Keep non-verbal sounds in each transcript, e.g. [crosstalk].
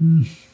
嗯。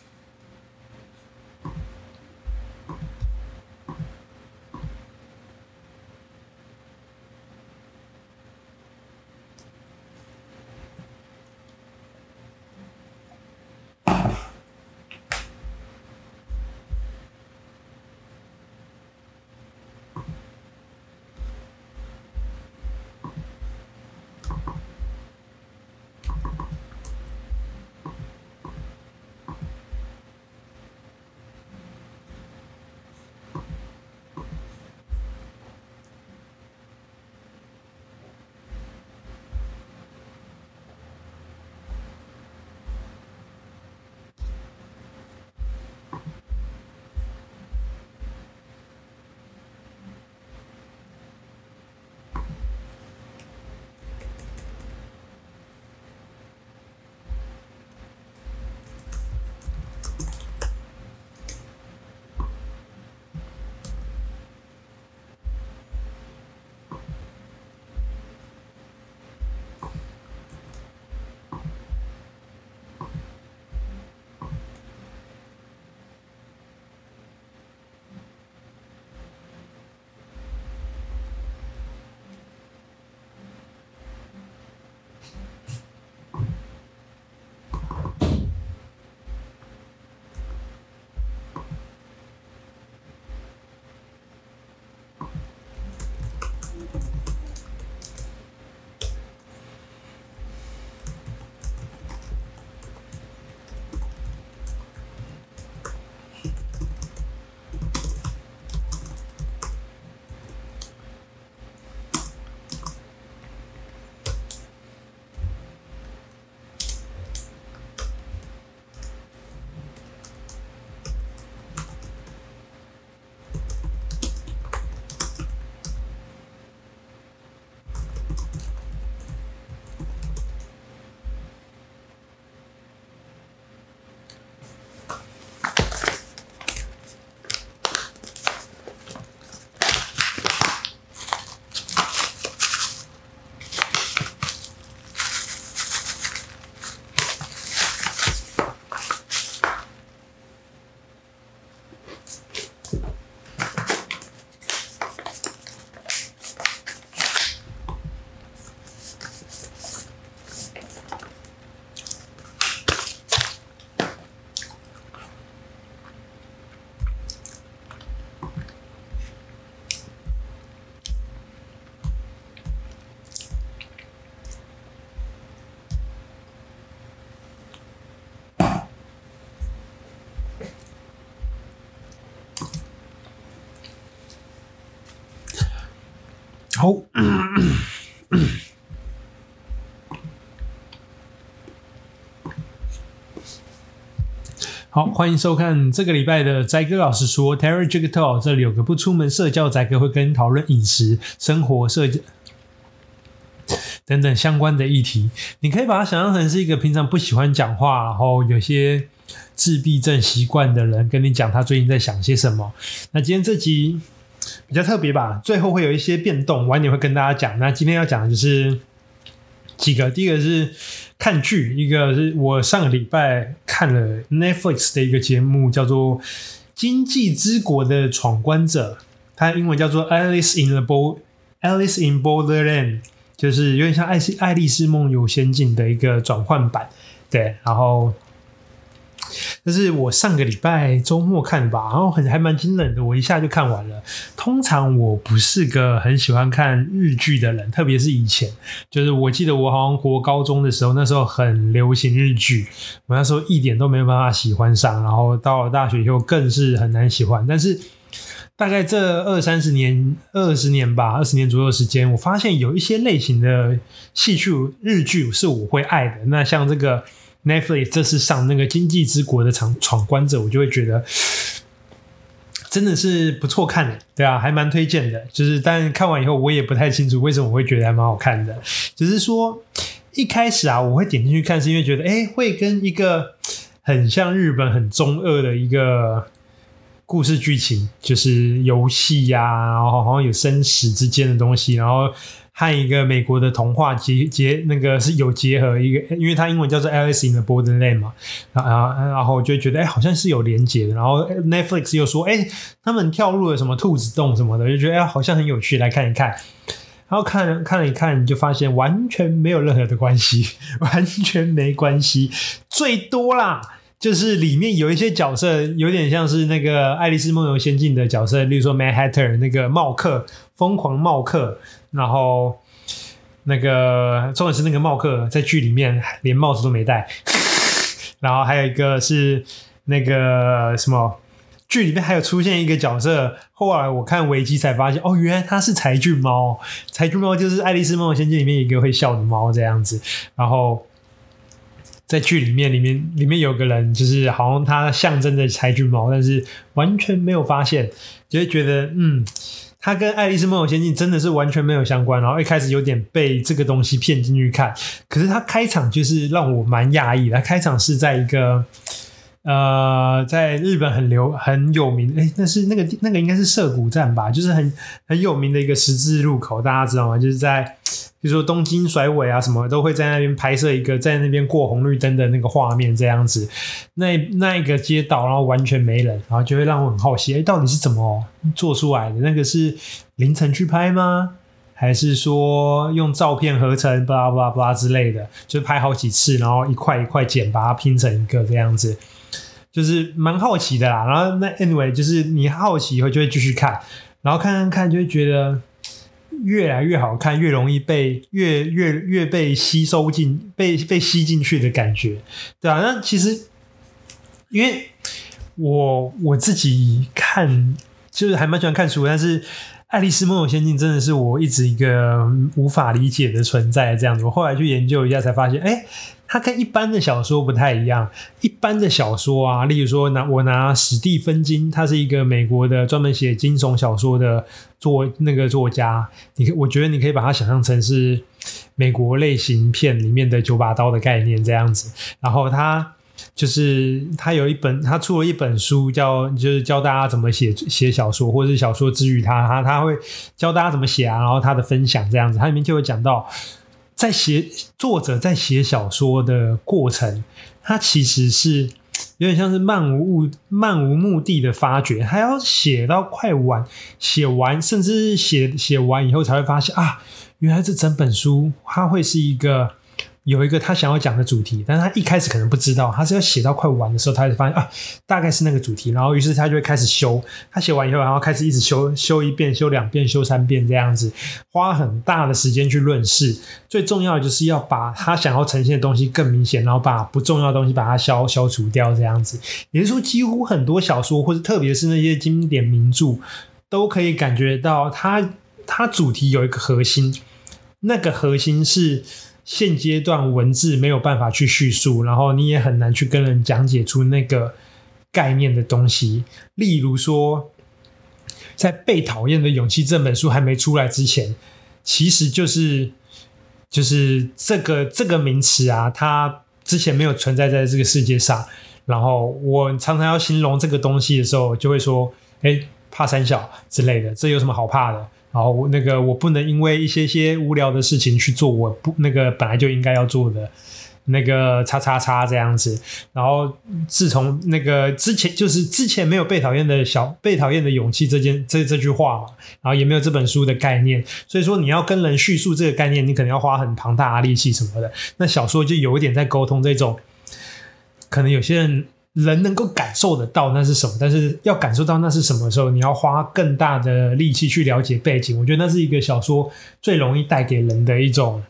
好，好，欢迎收看这个礼拜的宅哥老师说，Terry Jig Talk。这里有个不出门社交宅哥，会跟你讨论饮食、生活、社交等等相关的议题。你可以把它想象成是一个平常不喜欢讲话，然后有些自闭症习惯的人，跟你讲他最近在想些什么。那今天这集。比较特别吧，最后会有一些变动，晚点会跟大家讲。那今天要讲的就是几个，第一个是看剧，一个是我上个礼拜看了 Netflix 的一个节目，叫做《经济之国的闯关者》，它英文叫做 Alice in the Bo Alice in Borderland，就是有点像爱《爱丽丝梦游仙境》的一个转换版。对，然后。这是我上个礼拜周末看的吧，然后很还蛮惊人的，我一下就看完了。通常我不是个很喜欢看日剧的人，特别是以前，就是我记得我好像国高中的时候，那时候很流行日剧，我那时候一点都没有办法喜欢上，然后到了大学以后更是很难喜欢。但是大概这二三十年、二十年吧，二十年左右的时间，我发现有一些类型的戏剧日剧是我会爱的。那像这个。Netflix 这次上那个《经济之国的闯闯关者》，我就会觉得 [sighs] 真的是不错看的，对啊，还蛮推荐的。就是，但看完以后，我也不太清楚为什么我会觉得还蛮好看的。只是说一开始啊，我会点进去看，是因为觉得，哎，会跟一个很像日本很中二的一个故事剧情，就是游戏呀，然后好像有生死之间的东西，然后和一个美国的童话结结那个是有结合一个，因为它英文叫做 Alice in the Borderland 嘛，然后然后我就觉得哎，好像是有连结的，然后 Netflix 又说哎，他们跳入了什么兔子洞什么的，就觉得哎，好像很有趣，来看一看。然后看了看了一看，你就发现完全没有任何的关系，[laughs] 完全没关系。最多啦，就是里面有一些角色有点像是那个《爱丽丝梦游仙境》的角色，例如说 Mad Hatter 那个帽客，疯狂帽客。然后那个重点是那个帽客在剧里面连帽子都没戴。[laughs] 然后还有一个是那个什么。剧里面还有出现一个角色，后来我看维基才发现，哦，原来他是柴郡猫。柴郡猫就是《爱丽丝梦游仙境》里面一个会笑的猫这样子。然后在剧里面，里面里面有个人，就是好像他象征着柴郡猫，但是完全没有发现，就会觉得，嗯，它跟《爱丽丝梦游仙境》真的是完全没有相关。然后一开始有点被这个东西骗进去看，可是它开场就是让我蛮讶异的。他开场是在一个。呃，在日本很流很有名，诶，那是那个那个应该是涩谷站吧，就是很很有名的一个十字路口，大家知道吗？就是在比如说东京甩尾啊什么，都会在那边拍摄一个在那边过红绿灯的那个画面这样子。那那一个街道，然后完全没人，然后就会让我很好奇，诶，到底是怎么做出来的？那个是凌晨去拍吗？还是说用照片合成，巴拉巴拉巴拉之类的，就拍好几次，然后一块一块剪，把它拼成一个这样子。就是蛮好奇的啦，然后那 anyway 就是你好奇以后就会继续看，然后看看看就会觉得越来越好看，越容易被越越越被吸收进被被吸进去的感觉，对啊，那其实因为我我自己看就是还蛮喜欢看书，但是《爱丽丝梦游仙境》真的是我一直一个无法理解的存在，这样子，我后来去研究一下才发现，哎。它跟一般的小说不太一样。一般的小说啊，例如说拿我拿史蒂芬金，他是一个美国的专门写惊悚小说的作那个作家。你我觉得你可以把它想象成是美国类型片里面的九把刀的概念这样子。然后他就是他有一本，他出了一本书叫就是教大家怎么写写小说，或者是小说之于他，他他会教大家怎么写啊，然后他的分享这样子，他里面就会讲到。在写作者在写小说的过程，他其实是有点像是漫无目漫无目的的发掘，他要写到快完，写完，甚至写写完以后才会发现啊，原来这整本书它会是一个。有一个他想要讲的主题，但是他一开始可能不知道，他是要写到快完的时候，他才发现啊，大概是那个主题，然后于是他就会开始修，他写完以后，然后开始一直修，修一遍，修两遍，修三遍这样子，花很大的时间去论事。最重要的就是要把他想要呈现的东西更明显，然后把不重要的东西把它消消除掉这样子。也就是说，几乎很多小说，或者特别是那些经典名著，都可以感觉到它它主题有一个核心，那个核心是。现阶段文字没有办法去叙述，然后你也很难去跟人讲解出那个概念的东西。例如说，在《被讨厌的勇气》这本书还没出来之前，其实就是就是这个这个名词啊，它之前没有存在在这个世界上。然后我常常要形容这个东西的时候，就会说：“诶，怕三小之类的，这有什么好怕的？”好，我那个我不能因为一些些无聊的事情去做我不那个本来就应该要做的那个叉叉叉这样子。然后自从那个之前就是之前没有被讨厌的小被讨厌的勇气这件这这句话嘛，然后也没有这本书的概念，所以说你要跟人叙述这个概念，你可能要花很庞大的力气什么的。那小说就有一点在沟通这种，可能有些人。人能够感受得到那是什么，但是要感受到那是什么时候，你要花更大的力气去了解背景。我觉得那是一个小说最容易带给人的一种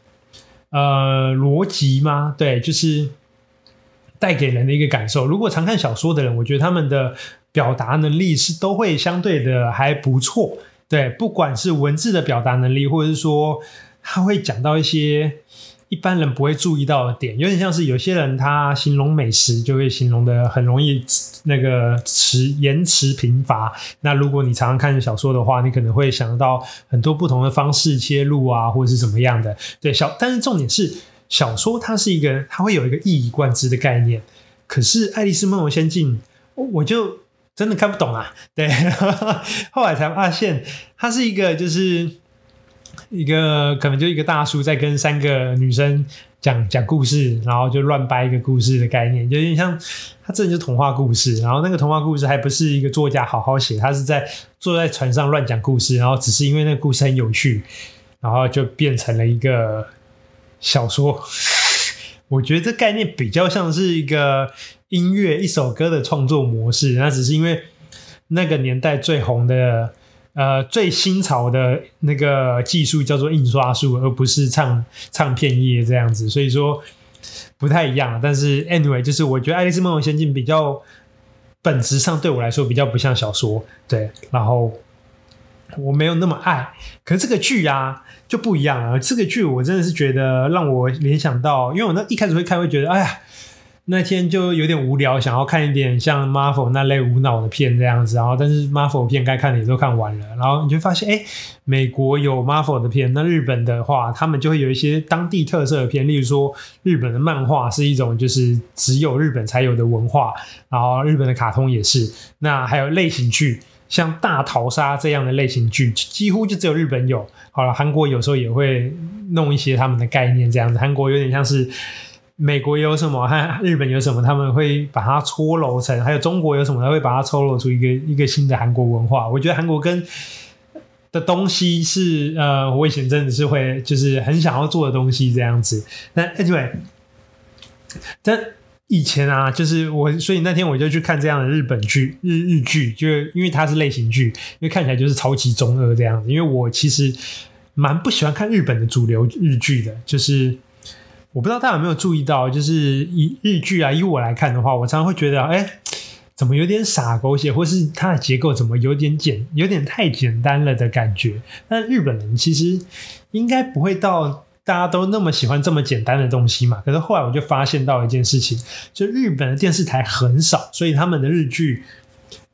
呃逻辑吗？对，就是带给人的一个感受。如果常看小说的人，我觉得他们的表达能力是都会相对的还不错。对，不管是文字的表达能力，或者是说他会讲到一些。一般人不会注意到的点，有点像是有些人他形容美食就会形容的很容易那个词言辞贫乏。那如果你常常看小说的话，你可能会想到很多不同的方式切入啊，或者是怎么样的。对，小，但是重点是小说它是一个，它会有一个一以贯之的概念。可是《爱丽丝梦游仙境》，我就真的看不懂啊。对，后来才发现它是一个就是一个可能就一个大叔在跟三个女生讲讲故事，然后就乱掰一个故事的概念，就有点像他这就是童话故事。然后那个童话故事还不是一个作家好好写，他是在坐在船上乱讲故事，然后只是因为那个故事很有趣，然后就变成了一个小说。[laughs] 我觉得这概念比较像是一个音乐一首歌的创作模式，那只是因为那个年代最红的呃最新潮的那个技术叫做印刷术，而不是唱唱片业这样子，所以说不太一样。但是 anyway，就是我觉得《爱丽丝梦游仙境》比较本质上对我来说比较不像小说，对，然后我没有那么爱。可是这个剧啊。就不一样了。这个剧我真的是觉得让我联想到，因为我那一开始会看，会觉得哎呀，那天就有点无聊，想要看一点像 Marvel 那类无脑的片这样子。然后，但是 Marvel 片该看的也都看完了。然后你就发现，哎，美国有 Marvel 的片，那日本的话，他们就会有一些当地特色的片，例如说日本的漫画是一种就是只有日本才有的文化，然后日本的卡通也是。那还有类型剧。像大逃杀这样的类型剧，几乎就只有日本有。好了，韩国有时候也会弄一些他们的概念，这样子。韩国有点像是美国有什么和日本有什么，他们会把它搓揉成；还有中国有什么，他会把它搓揉出一个一个新的韩国文化。我觉得韩国跟的东西是呃，我以前真的是会就是很想要做的东西这样子。那 anyway，但。以前啊，就是我，所以那天我就去看这样的日本剧、日日剧，就因为它是类型剧，因为看起来就是超级中二这样子。因为我其实蛮不喜欢看日本的主流日剧的，就是我不知道大家有没有注意到，就是以日剧啊，以我来看的话，我常常会觉得，哎，怎么有点傻狗血，或是它的结构怎么有点简，有点太简单了的感觉。但日本人其实应该不会到。大家都那么喜欢这么简单的东西嘛？可是后来我就发现到一件事情，就日本的电视台很少，所以他们的日剧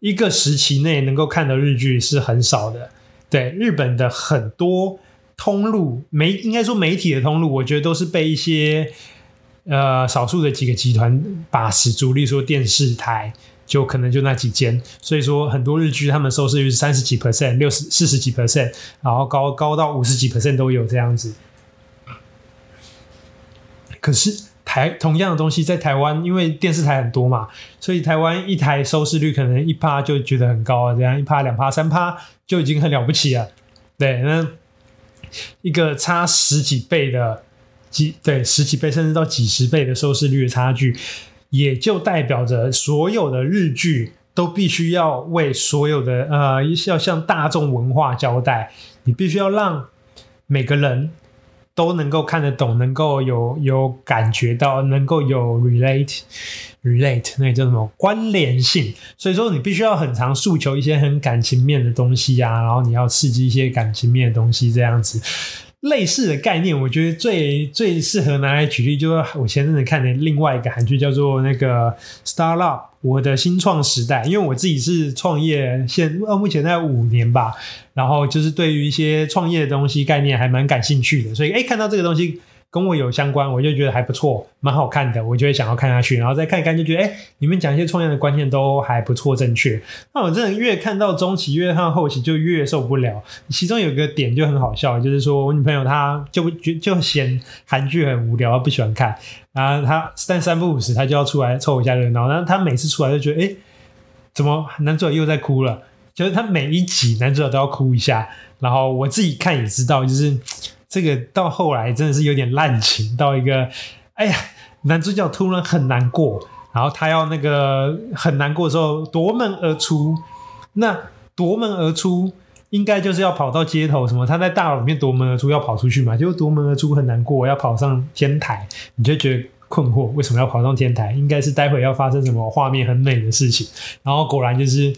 一个时期内能够看的日剧是很少的。对，日本的很多通路媒，应该说媒体的通路，我觉得都是被一些呃少数的几个集团把持住，例如说电视台就可能就那几间，所以说很多日剧他们收视率是三十几 percent、六十四十几 percent，然后高高到五十几 percent 都有这样子。可是台同样的东西在台湾，因为电视台很多嘛，所以台湾一台收视率可能一趴就觉得很高啊，这样一趴、两趴、三趴就已经很了不起了。对，那一个差十几倍的几对十几倍甚至到几十倍的收视率的差距，也就代表着所有的日剧都必须要为所有的呃要向大众文化交代，你必须要让每个人。都能够看得懂，能够有有感觉到，能够有 relate relate 那叫什么关联性？所以说你必须要很常诉求一些很感情面的东西啊，然后你要刺激一些感情面的东西，这样子类似的概念，我觉得最最适合拿来举例，就是我前阵子看的另外一个韩剧，叫做那个 Star Up。我的新创时代，因为我自己是创业，现目前在五年吧，然后就是对于一些创业的东西概念还蛮感兴趣的，所以诶看到这个东西跟我有相关，我就觉得还不错，蛮好看的，我就会想要看下去，然后再看一看，就觉得诶你们讲一些创业的观念都还不错，正确。那我真的越看到中期，越看到后期就越受不了。其中有一个点就很好笑，就是说我女朋友她就就就嫌韩剧很无聊，不喜欢看。然后她但三不五时，她就要出来凑一下热闹。然后她每次出来就觉得，哎，怎么男主角又在哭了？就是他每一集男主角都要哭一下。然后我自己看也知道，就是这个到后来真的是有点滥情，到一个，哎呀，男主角突然很难过，然后他要那个很难过的时候夺门而出。那夺门而出。应该就是要跑到街头，什么他在大楼里面夺门而出，要跑出去嘛？结果夺门而出很难过，要跑上天台，你就觉得困惑，为什么要跑上天台？应该是待会要发生什么画面很美的事情。然后果然就是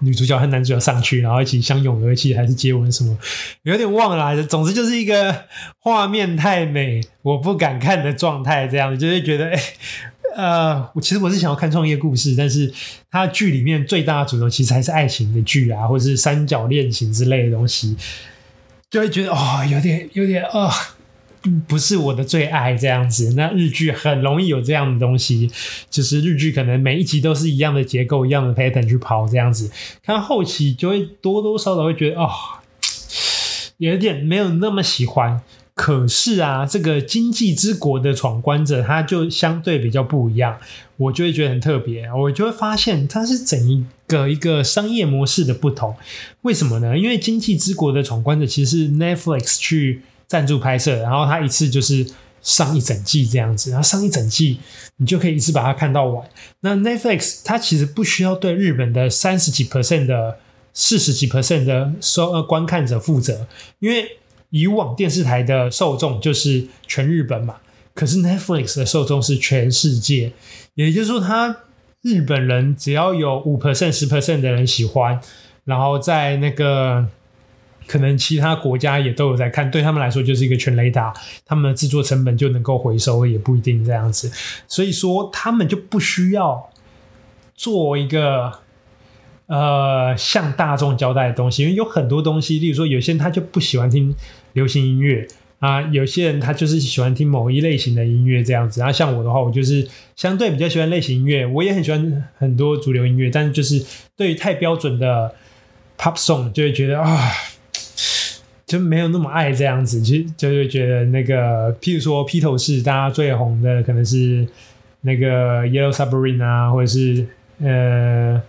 女主角和男主角上去，然后一起相拥而泣，还是接吻什么？有点忘了，总之就是一个画面太美，我不敢看的状态，这样子就会觉得哎。[laughs] 呃，我其实我是想要看创业故事，但是它剧里面最大的主轴其实还是爱情的剧啊，或者是三角恋情之类的东西，就会觉得哦，有点有点啊、哦，不是我的最爱这样子。那日剧很容易有这样的东西，就是日剧可能每一集都是一样的结构、一样的 pattern 去跑这样子，看后期就会多多少少会觉得哦，[tsk] 有点没有那么喜欢。可是啊，这个经济之国的闯关者，他就相对比较不一样，我就会觉得很特别。我就会发现它是整一个一个商业模式的不同。为什么呢？因为经济之国的闯关者其实是 Netflix 去赞助拍摄，然后他一次就是上一整季这样子，然后上一整季你就可以一次把它看到完。那 Netflix 它其实不需要对日本的三十几 percent 的四十几 percent 的收呃观看者负责，因为。以往电视台的受众就是全日本嘛，可是 Netflix 的受众是全世界，也就是说，他日本人只要有五 percent、十 percent 的人喜欢，然后在那个可能其他国家也都有在看，对他们来说就是一个全雷达，他们的制作成本就能够回收，也不一定这样子，所以说他们就不需要做一个。呃，向大众交代的东西，因为有很多东西，例如说，有些人他就不喜欢听流行音乐啊，有些人他就是喜欢听某一类型的音乐这样子。然后像我的话，我就是相对比较喜欢类型音乐，我也很喜欢很多主流音乐，但是就是对于太标准的 pop song 就会觉得啊，就没有那么爱这样子，就就是觉得那个，譬如说披头士，大家最红的可能是那个 Yellow Submarine 啊，或者是呃。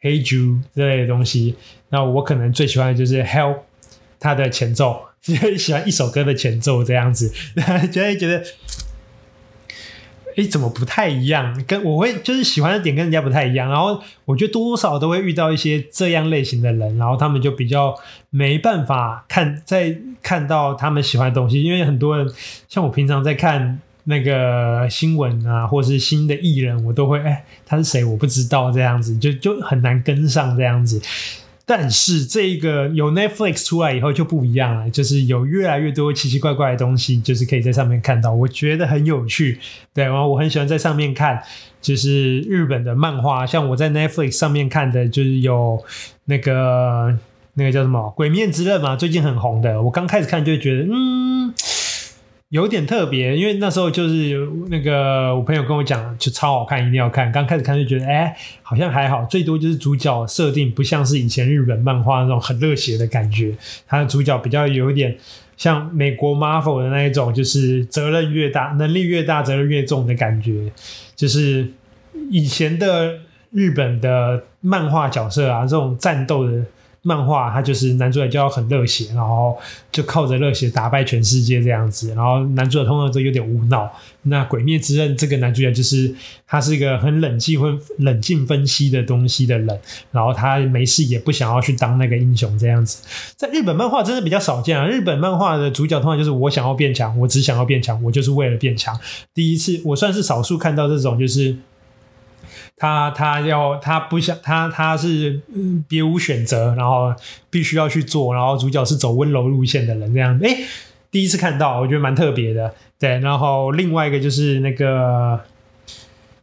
Hey Jude 之类的东西，那我可能最喜欢的就是 Help 它的前奏，[laughs] 喜欢一首歌的前奏这样子，[laughs] 就会觉得，哎，怎么不太一样？跟我会就是喜欢的点跟人家不太一样，然后我觉得多多少都会遇到一些这样类型的人，然后他们就比较没办法看在看到他们喜欢的东西，因为很多人像我平常在看。那个新闻啊，或是新的艺人，我都会哎，他是谁？我不知道，这样子就就很难跟上这样子。但是这个有 Netflix 出来以后就不一样了，就是有越来越多奇奇怪怪的东西，就是可以在上面看到，我觉得很有趣。对，然后我很喜欢在上面看，就是日本的漫画，像我在 Netflix 上面看的，就是有那个那个叫什么《鬼面之刃》嘛，最近很红的。我刚开始看就觉得，嗯。有点特别，因为那时候就是有那个我朋友跟我讲，就超好看，一定要看。刚开始看就觉得，哎，好像还好，最多就是主角设定不像是以前日本漫画那种很热血的感觉，他的主角比较有一点像美国 Marvel 的那一种，就是责任越大，能力越大，责任越重的感觉。就是以前的日本的漫画角色啊，这种战斗的。漫画他就是男主角就要很热血，然后就靠着热血打败全世界这样子。然后男主角通常都有点无脑。那《鬼灭之刃》这个男主角就是他是一个很冷静、会冷静分析的东西的人。然后他没事也不想要去当那个英雄这样子。在日本漫画真的比较少见啊。日本漫画的主角通常就是我想要变强，我只想要变强，我就是为了变强。第一次我算是少数看到这种就是。他他要他不想他他是别无选择，然后必须要去做，然后主角是走温柔路线的人这样。诶，第一次看到，我觉得蛮特别的。对，然后另外一个就是那个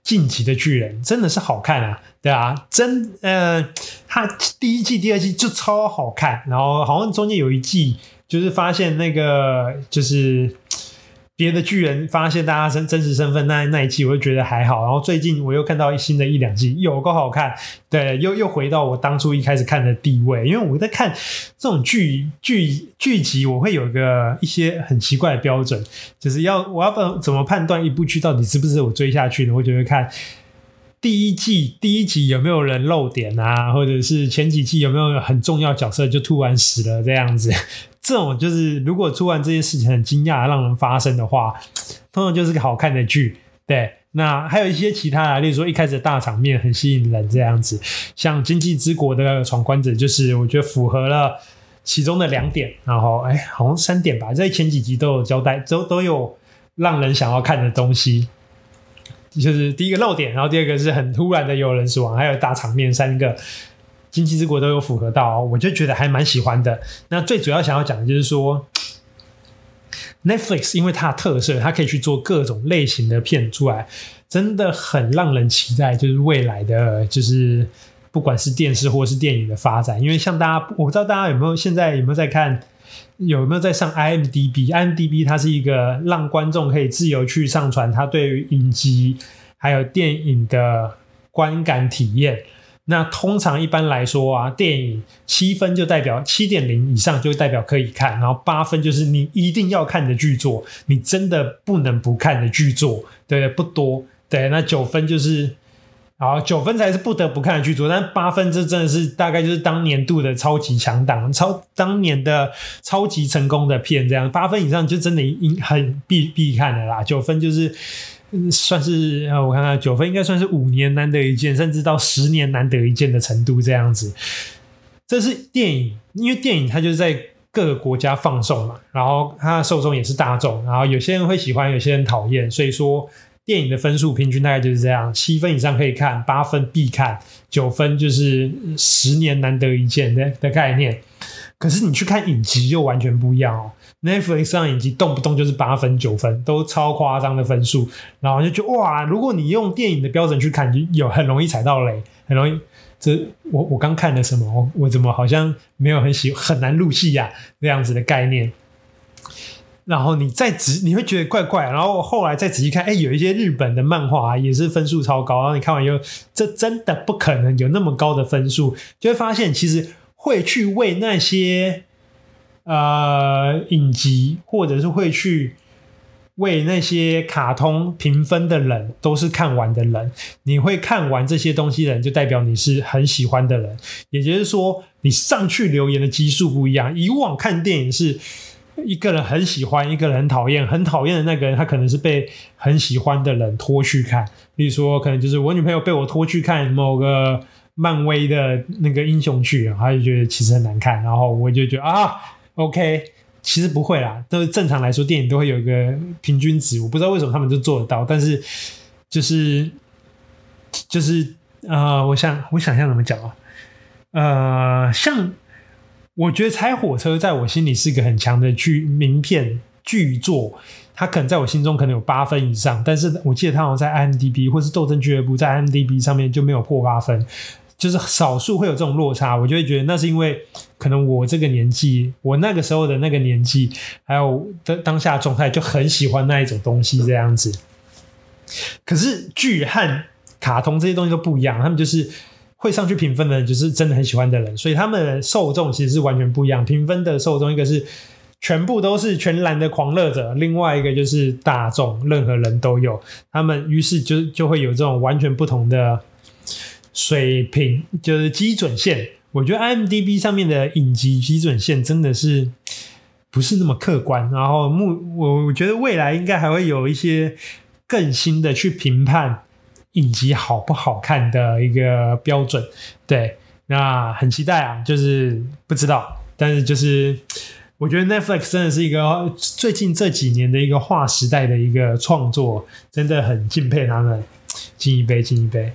晋级的巨人，真的是好看啊，对啊，真呃，他第一季、第二季就超好看，然后好像中间有一季就是发现那个就是。别的巨人发现大家真真实身份那那一季，我就觉得还好。然后最近我又看到新的一两季，有够好看。对，又又回到我当初一开始看的地位。因为我在看这种剧剧剧集，我会有一个一些很奇怪的标准，就是要我要不怎么判断一部剧到底是不是我追下去的？我就会看第一季第一集有没有人漏点啊，或者是前几季有没有很重要角色就突然死了这样子。这种就是，如果突然这件事情很惊讶让人发生的话，通常就是个好看的剧。对，那还有一些其他的，例如说一开始大场面很吸引人这样子，像《经济之国》的闯关者，就是我觉得符合了其中的两点，然后哎，好像三点吧，在前几集都有交代，都都有让人想要看的东西，就是第一个漏点，然后第二个是很突然的有人死亡，还有大场面三个。今际之国都有符合到，我就觉得还蛮喜欢的。那最主要想要讲的就是说，Netflix 因为它的特色，它可以去做各种类型的片出来，真的很让人期待。就是未来的，就是不管是电视或是电影的发展。因为像大家，我不知道大家有没有现在有没有在看有没有在上 IMDB？IMDB 它是一个让观众可以自由去上传他对于影集还有电影的观感体验。那通常一般来说啊，电影七分就代表七点零以上就代表可以看，然后八分就是你一定要看的剧作，你真的不能不看的剧作，对，不多，对，那九分就是，好，九分才是不得不看的剧作，但八分这真的是大概就是当年度的超级强档，超当年的超级成功的片这样，八分以上就真的应很必必看的啦，九分就是。算是我看看九分应该算是五年难得一见，甚至到十年难得一见的程度这样子。这是电影，因为电影它就是在各个国家放送嘛，然后它的受众也是大众，然后有些人会喜欢，有些人讨厌，所以说电影的分数平均大概就是这样：七分以上可以看，八分必看，九分就是十年难得一见的的概念。可是你去看影集就完全不一样哦。Netflix 上影集动不动就是八分九分，都超夸张的分数，然后就觉得哇，如果你用电影的标准去看，就有很容易踩到雷，很容易。这我我刚看了什么？我我怎么好像没有很喜很难入戏呀？这样子的概念。然后你再仔你会觉得怪怪，然后后来再仔细看，哎，有一些日本的漫画也是分数超高，然后你看完以后，这真的不可能有那么高的分数，就会发现其实会去为那些。呃，影集或者是会去为那些卡通评分的人，都是看完的人。你会看完这些东西的人，就代表你是很喜欢的人。也就是说，你上去留言的基数不一样。以往看电影是一个人很喜欢，一个人很讨厌，很讨厌的那个人，他可能是被很喜欢的人拖去看。比如说，可能就是我女朋友被我拖去看某个漫威的那个英雄剧，她就觉得其实很难看，然后我就觉得啊。OK，其实不会啦，都正常来说，电影都会有一个平均值。我不知道为什么他们就做得到，但是就是就是呃，我想我想象怎么讲啊？呃，像我觉得《猜火车》在我心里是一个很强的剧名片剧作，它可能在我心中可能有八分以上，但是我记得它好像在 IMDB 或是斗争俱乐部在 IMDB 上面就没有破八分。就是少数会有这种落差，我就会觉得那是因为可能我这个年纪，我那个时候的那个年纪，还有当当下状态就很喜欢那一种东西这样子。可是剧和卡通这些东西都不一样，他们就是会上去评分的人，就是真的很喜欢的人，所以他们的受众其实是完全不一样。评分的受众一个是全部都是全然的狂热者，另外一个就是大众，任何人都有。他们于是就就会有这种完全不同的。水平就是基准线，我觉得 IMDB 上面的影集基准线真的是不是那么客观。然后目我我觉得未来应该还会有一些更新的去评判影集好不好看的一个标准。对，那很期待啊，就是不知道，但是就是我觉得 Netflix 真的是一个最近这几年的一个划时代的一个创作，真的很敬佩他们，敬一杯，敬一杯。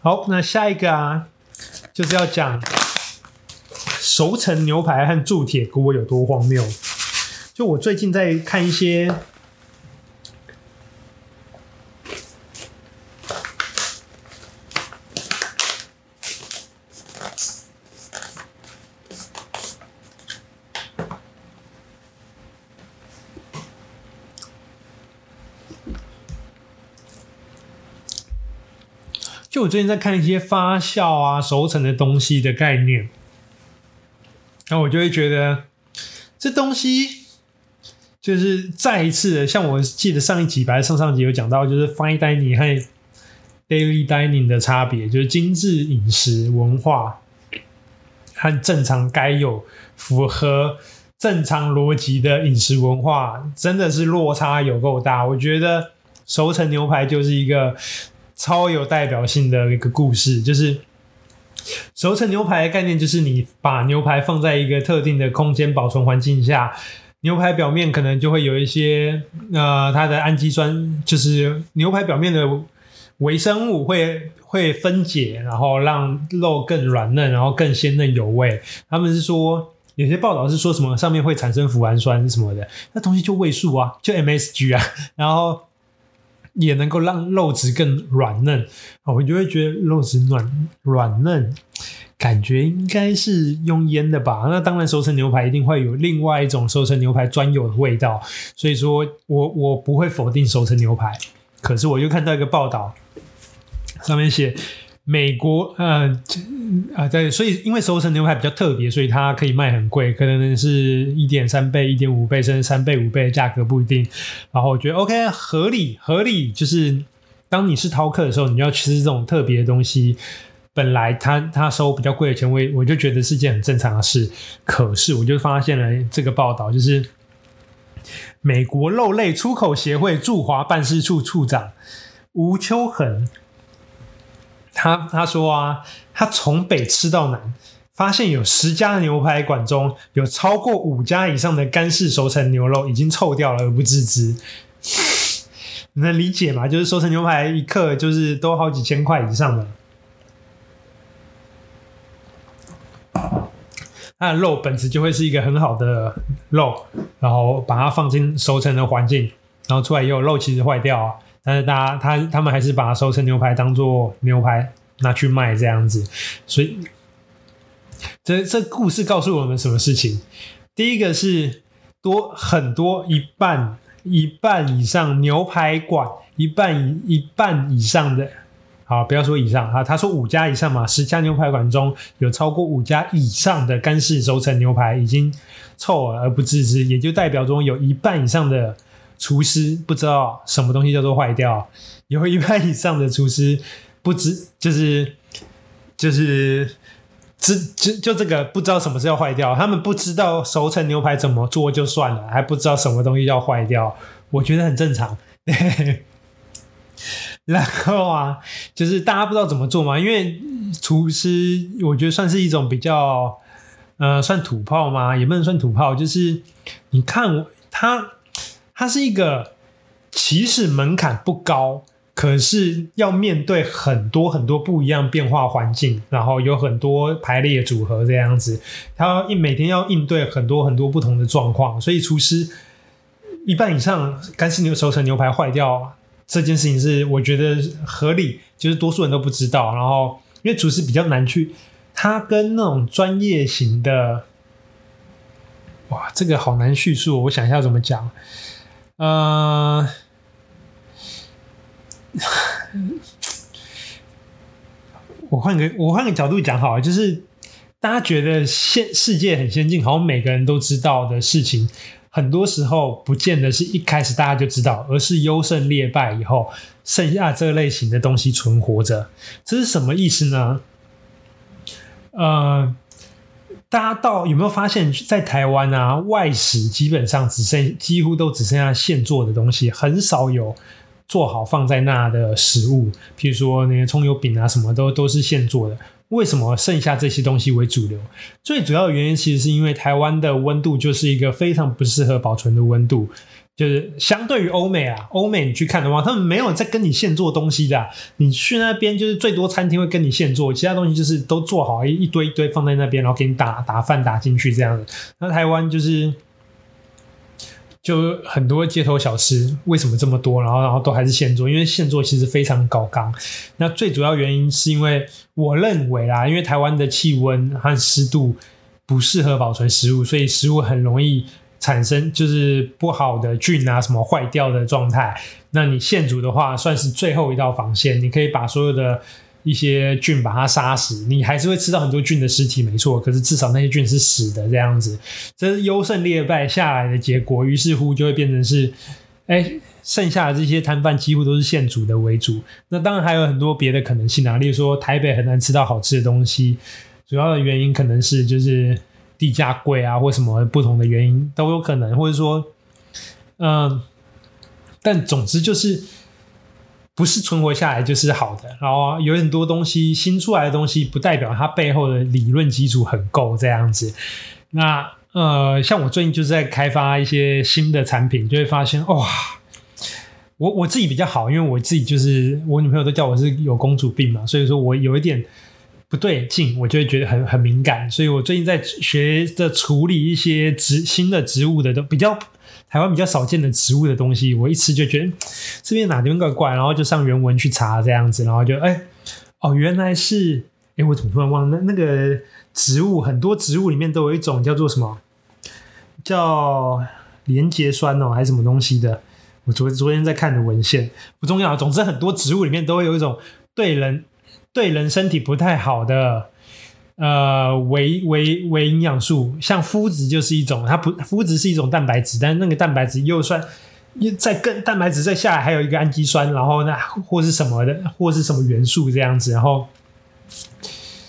好，那下一个啊，就是要讲熟成牛排和铸铁锅有多荒谬。就我最近在看一些。我最近在看一些发酵啊、熟成的东西的概念，然后我就会觉得这东西就是再一次的，像我记得上一集、还是上上集有讲到，就是 fine dining 和 daily dining 的差别，就是精致饮食文化和正常该有、符合正常逻辑的饮食文化，真的是落差有够大。我觉得熟成牛排就是一个。超有代表性的一个故事，就是熟成牛排的概念，就是你把牛排放在一个特定的空间保存环境下，牛排表面可能就会有一些呃，它的氨基酸，就是牛排表面的微生物会会分解，然后让肉更软嫩，然后更鲜嫩有味。他们是说有些报道是说什么上面会产生脯氨酸什么的，那东西就味素啊，就 MSG 啊，然后。也能够让肉质更软嫩，我就会觉得肉质软软嫩，感觉应该是用腌的吧？那当然，熟成牛排一定会有另外一种熟成牛排专有的味道，所以说我我不会否定熟成牛排。可是我又看到一个报道，上面写。美国，呃，啊，对，所以因为熟成牛排比较特别，所以它可以卖很贵，可能是一点三倍、一点五倍，甚至三倍、五倍的价格不一定。然后我觉得 OK，合理，合理，就是当你是饕客的时候，你要吃这种特别的东西，本来他他收比较贵的钱，我我就觉得是件很正常的事。可是我就发现了这个报道，就是美国肉类出口协会驻华办事处处长吴秋恒。他他说啊，他从北吃到南，发现有十家牛排馆中有超过五家以上的干式熟成牛肉已经臭掉了而不自知。你 [laughs] 能理解吗？就是熟成牛排一克就是都好几千块以上的，它的肉本质就会是一个很好的肉，然后把它放进熟成的环境，然后出来以后肉其实坏掉啊。但是大家他他们还是把熟成牛排当做牛排拿去卖这样子，所以这这故事告诉我们什么事情？第一个是多很多一半一半以上牛排馆一半一半以上的，好，不要说以上啊，他说五家以上嘛，十家牛排馆中有超过五家以上的干式熟成牛排已经臭而不自知，也就代表中有一半以上的。厨师不知道什么东西叫做坏掉，有一半以上的厨师不知就是就是知就就这个不知道什么是要坏掉，他们不知道熟成牛排怎么做就算了，还不知道什么东西要坏掉，我觉得很正常。[laughs] 然后啊，就是大家不知道怎么做嘛，因为厨师我觉得算是一种比较呃算土炮嘛，也不能算土炮，就是你看我他。它是一个其实门槛不高，可是要面对很多很多不一样变化环境，然后有很多排列组合这样子，它应每天要应对很多很多不同的状况，所以厨师一半以上干湿牛熟成牛排坏掉这件事情是我觉得合理，就是多数人都不知道，然后因为厨师比较难去，他跟那种专业型的，哇，这个好难叙述，我想一下怎么讲。呃，我换个我换个角度讲好了，就是大家觉得现世界很先进，好像每个人都知道的事情，很多时候不见得是一开始大家就知道，而是优胜劣败以后，剩下这类型的东西存活着，这是什么意思呢？呃。大家到有没有发现，在台湾啊，外食基本上只剩几乎都只剩下现做的东西，很少有做好放在那的食物。譬如说那些葱油饼啊，什么都都是现做的。为什么剩下这些东西为主流？最主要的原因其实是因为台湾的温度就是一个非常不适合保存的温度。就是相对于欧美啊，欧美你去看的话，他们没有在跟你现做东西的。你去那边就是最多餐厅会跟你现做，其他东西就是都做好一一堆一堆放在那边，然后给你打打饭打进去这样子。那台湾就是就很多街头小吃，为什么这么多？然后然后都还是现做，因为现做其实非常高刚。那最主要原因是因为我认为啊，因为台湾的气温和湿度不适合保存食物，所以食物很容易。产生就是不好的菌啊，什么坏掉的状态。那你现煮的话，算是最后一道防线。你可以把所有的一些菌把它杀死，你还是会吃到很多菌的尸体，没错。可是至少那些菌是死的，这样子，这是优胜劣败下来的结果。于是乎就会变成是，哎，剩下的这些摊贩几乎都是现煮的为主。那当然还有很多别的可能性啊，例如说台北很难吃到好吃的东西，主要的原因可能是就是。地价贵啊，或什么不同的原因都有可能，或者说，嗯、但总之就是不是存活下来就是好的。然后有很多东西新出来的东西，不代表它背后的理论基础很够这样子。那呃，像我最近就是在开发一些新的产品，就会发现哇，我我自己比较好，因为我自己就是我女朋友都叫我是有公主病嘛，所以说我有一点。不对劲，我就会觉得很很敏感，所以我最近在学着处理一些植新的植物的都比较台湾比较少见的植物的东西，我一吃就觉得这边哪地方怪怪，然后就上原文去查这样子，然后就哎、哦，原来是哎、我怎么突然忘了那那个植物？很多植物里面都有一种叫做什么？叫连结酸哦，还是什么东西的？我昨昨天在看的文献不重要，总之很多植物里面都会有一种对人对人身体不太好的。呃，维维维营养素，像麸质就是一种，它不麸质是一种蛋白质，但是那个蛋白质又算又再更蛋白质再下来还有一个氨基酸，然后那或是什么的，或是什么元素这样子，然后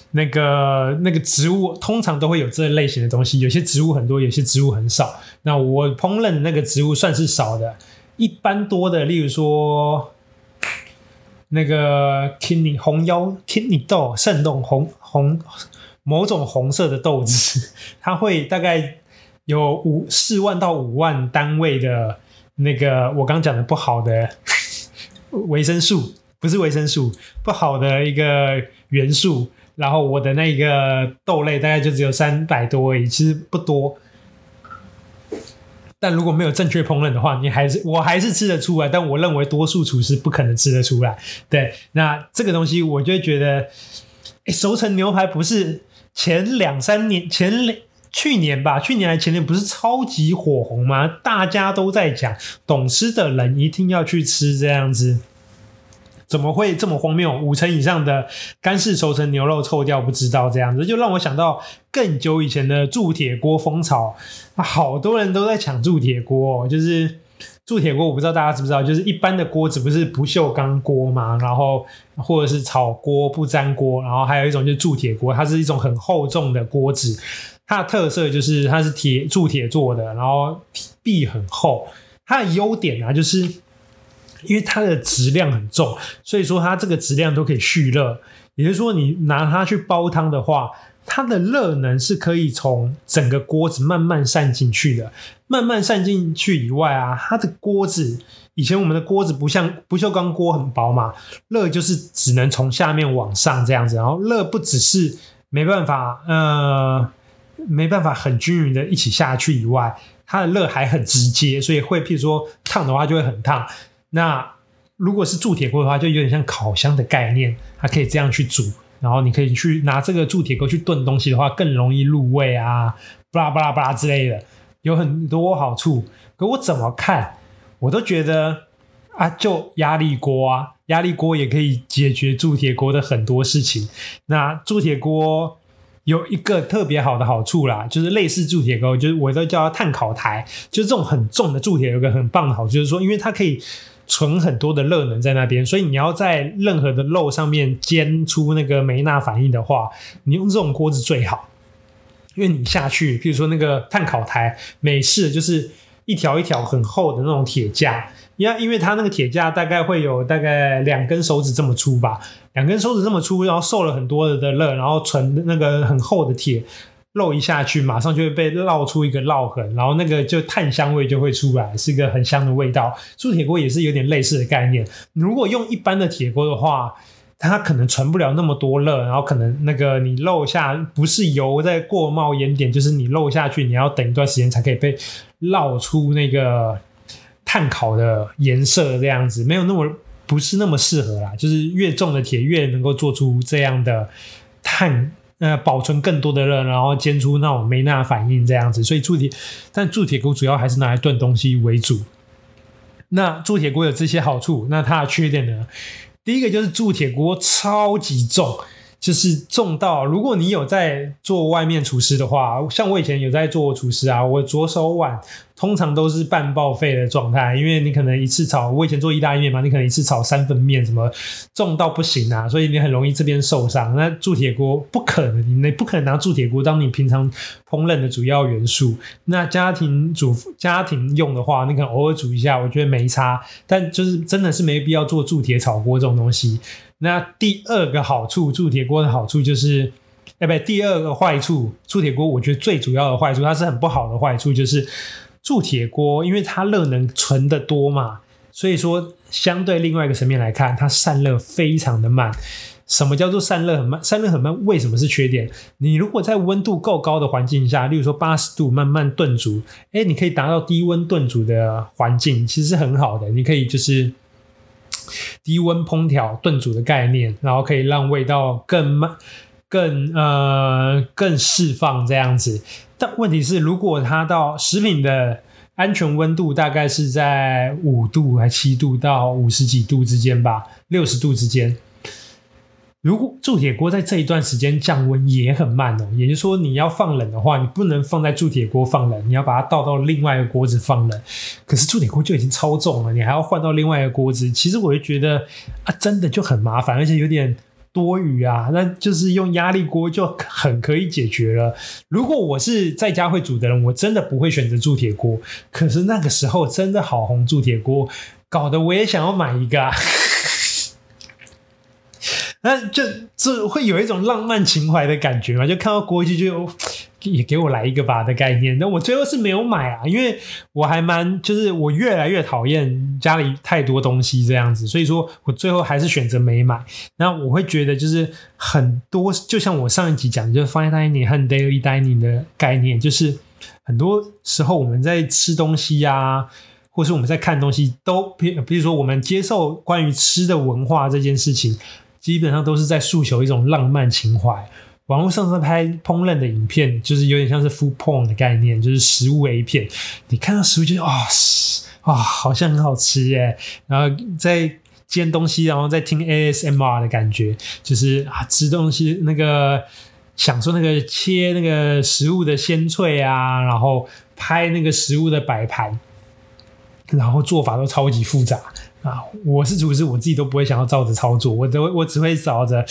那个那个植物通常都会有这类型的东西，有些植物很多，有些植物很少。那我烹饪那个植物算是少的，一般多的，例如说。那个 kidney 红腰 kidney 豆，肾豆红红某种红色的豆子，[laughs] 它会大概有五四万到五万单位的那个我刚讲的不好的 [laughs] 维生素，不是维生素，不好的一个元素。然后我的那个豆类大概就只有三百多而已，其实不多。但如果没有正确烹饪的话，你还是我还是吃得出来。但我认为多数厨师不可能吃得出来。对，那这个东西我就觉得，诶，熟成牛排不是前两三年前两去年吧，去年还前年不是超级火红吗？大家都在讲，懂吃的人一定要去吃这样子。怎么会这么荒谬？五成以上的干式熟成牛肉臭掉，不知道这样子，就让我想到更久以前的铸铁锅风潮，好多人都在抢铸铁锅。就是铸铁锅，我不知道大家知不知道，就是一般的锅子不是不锈钢锅嘛？然后或者是炒锅、不粘锅，然后还有一种就是铸铁锅，它是一种很厚重的锅子，它的特色就是它是铁铸铁做的，然后壁很厚。它的优点啊，就是。因为它的质量很重，所以说它这个质量都可以蓄热。也就是说，你拿它去煲汤的话，它的热能是可以从整个锅子慢慢散进去的。慢慢散进去以外啊，它的锅子以前我们的锅子不像不锈钢锅很薄嘛，热就是只能从下面往上这样子。然后热不只是没办法呃没办法很均匀的一起下去以外，它的热还很直接，所以会譬如说烫的话就会很烫。那如果是铸铁锅的话，就有点像烤箱的概念，它可以这样去煮，然后你可以去拿这个铸铁锅去炖东西的话，更容易入味啊，巴拉巴拉巴拉之类的，有很多好处。可我怎么看，我都觉得啊，就压力锅啊，压力锅也可以解决铸铁锅的很多事情。那铸铁锅有一个特别好的好处啦，就是类似铸铁锅，就是我都叫它碳烤台，就是这种很重的铸铁，有个很棒的好处，就是说，因为它可以。存很多的热能在那边，所以你要在任何的肉上面煎出那个梅纳反应的话，你用这种锅子最好，因为你下去，比如说那个碳烤台，美式就是一条一条很厚的那种铁架，因为因为它那个铁架大概会有大概两根手指这么粗吧，两根手指这么粗，然后受了很多的热，然后存那个很厚的铁。漏一下去，马上就会被烙出一个烙痕，然后那个就碳香味就会出来，是一个很香的味道。铸铁锅也是有点类似的概念。如果用一般的铁锅的话，它可能存不了那么多热，然后可能那个你漏下不是油在过冒烟点，就是你漏下去，你要等一段时间才可以被烙出那个碳烤的颜色，这样子没有那么不是那么适合啦。就是越重的铁越能够做出这样的碳。呃，保存更多的热，然后煎出那种没那反应这样子，所以铸铁，但铸铁锅主要还是拿来炖东西为主。那铸铁锅有这些好处，那它的缺点呢？第一个就是铸铁锅超级重。就是重到，如果你有在做外面厨师的话，像我以前有在做厨师啊，我左手碗通常都是半报废的状态，因为你可能一次炒，我以前做意大利面嘛，你可能一次炒三份面，什么重到不行啊，所以你很容易这边受伤。那铸铁锅不可能，你不可能拿铸铁锅当你平常烹饪的主要元素。那家庭煮家庭用的话，你可能偶尔煮一下，我觉得没差，但就是真的是没必要做铸铁炒锅这种东西。那第二个好处，铸铁锅的好处就是，哎，不，第二个坏处，铸铁锅我觉得最主要的坏处，它是很不好的坏处，就是铸铁锅，因为它热能存得多嘛，所以说相对另外一个层面来看，它散热非常的慢。什么叫做散热很慢？散热很慢为什么是缺点？你如果在温度够高的环境下，例如说八十度慢慢炖煮，哎，你可以达到低温炖煮的环境，其实是很好的。你可以就是低温烹调炖煮的概念，然后可以让味道更慢、更呃更释放这样子。但问题是，如果它到食品的安全温度大概是在五度还七度到五十几度之间吧，六十度之间。如果铸铁锅在这一段时间降温也很慢哦，也就是说你要放冷的话，你不能放在铸铁锅放冷，你要把它倒到另外一个锅子放冷。可是铸铁锅就已经超重了，你还要换到另外一个锅子，其实我就觉得啊，真的就很麻烦，而且有点。多余啊，那就是用压力锅就很可以解决了。如果我是在家会煮的人，我真的不会选择铸铁锅。可是那个时候真的好红铸铁锅，搞得我也想要买一个啊。那就就会有一种浪漫情怀的感觉嘛，就看到锅具就。也给我来一个吧的概念，那我最后是没有买啊，因为我还蛮就是我越来越讨厌家里太多东西这样子，所以说我最后还是选择没买。那我会觉得就是很多，就像我上一集讲的，就是 fine dining 和 daily dining 的概念，就是很多时候我们在吃东西呀、或是我们在看东西，都比比如说我们接受关于吃的文化这件事情，基本上都是在诉求一种浪漫情怀。网络上在拍烹饪的影片，就是有点像是 food porn 的概念，就是食物 A 片。你看到食物就啊啊，好像很好吃耶，然后在煎东西，然后再听 ASMR 的感觉，就是啊吃东西那个享受那个切那个食物的鲜脆啊，然后拍那个食物的摆盘，然后做法都超级复杂啊。我是厨师，我自己都不会想要照着操作，我都我只会找着。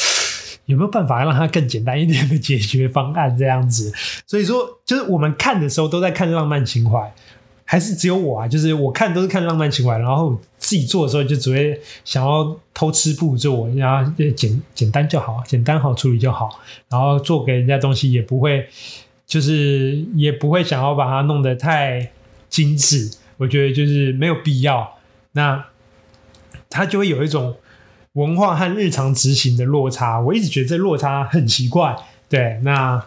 有没有办法让它更简单一点的解决方案这样子？所以说，就是我们看的时候都在看浪漫情怀，还是只有我啊？就是我看都是看浪漫情怀，然后自己做的时候就只会想要偷吃步骤，然后简简单就好，简单好处理就好，然后做给人家东西也不会，就是也不会想要把它弄得太精致。我觉得就是没有必要，那它就会有一种。文化和日常执行的落差，我一直觉得这落差很奇怪。对，那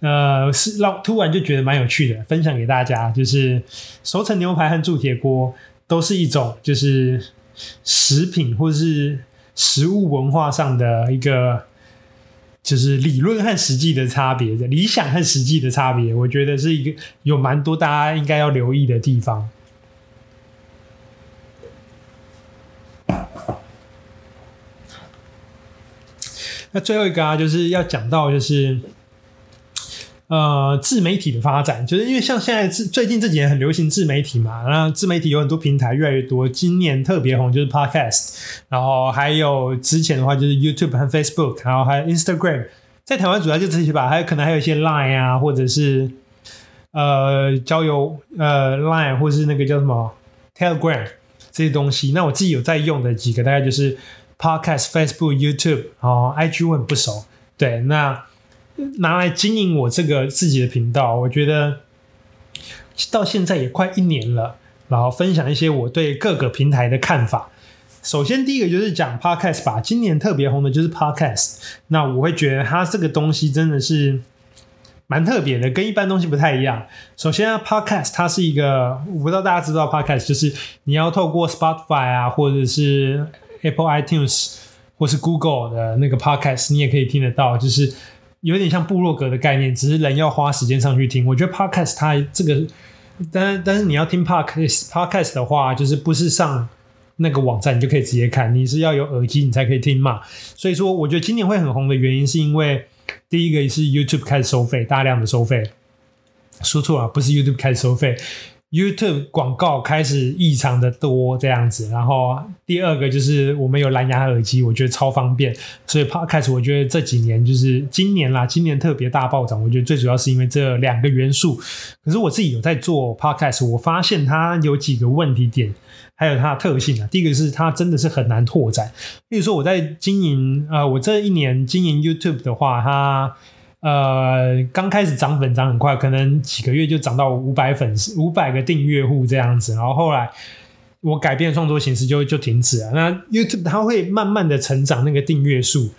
呃是让突然就觉得蛮有趣的，分享给大家。就是熟成牛排和铸铁锅都是一种，就是食品或是食物文化上的一个，就是理论和实际的差别的，理想和实际的差别，我觉得是一个有蛮多大家应该要留意的地方。那最后一个啊，就是要讲到就是，呃，自媒体的发展，就是因为像现在自最近这几年很流行自媒体嘛，然后自媒体有很多平台越来越多，今年特别红就是 Podcast，然后还有之前的话就是 YouTube 和 Facebook，然后还有 Instagram，在台湾主要就这些吧，还有可能还有一些 Line 啊，或者是呃交友呃 Line 或者是那个叫什么 Telegram 这些东西，那我自己有在用的几个大概就是。Podcast、Facebook、YouTube，哦，IG 我很不熟。对，那拿来经营我这个自己的频道，我觉得到现在也快一年了。然后分享一些我对各个平台的看法。首先，第一个就是讲 Podcast 吧。今年特别红的就是 Podcast。那我会觉得它这个东西真的是蛮特别的，跟一般东西不太一样。首先啊，Podcast 它是一个，我不知道大家知道 Podcast，就是你要透过 Spotify 啊，或者是 Apple iTunes 或是 Google 的那个 Podcast，你也可以听得到，就是有点像部落格的概念，只是人要花时间上去听。我觉得 Podcast 它这个，但但是你要听 Podcast Podcast 的话，就是不是上那个网站你就可以直接看，你是要有耳机你才可以听嘛。所以说，我觉得今年会很红的原因，是因为第一个是 YouTube 开始收费，大量的收费。说错了，不是 YouTube 开始收费。YouTube 广告开始异常的多这样子，然后第二个就是我们有蓝牙耳机，我觉得超方便，所以 Podcast 我觉得这几年就是今年啦，今年特别大暴涨，我觉得最主要是因为这两个元素。可是我自己有在做 Podcast，我发现它有几个问题点，还有它的特性啊。第一个是它真的是很难拓展，例如说我在经营呃，我这一年经营 YouTube 的话，它。呃，刚开始涨粉涨很快，可能几个月就涨到五百粉丝、五百个订阅户这样子。然后后来我改变创作形式就就停止了。那 YouTube 它会慢慢的成长那个订阅数，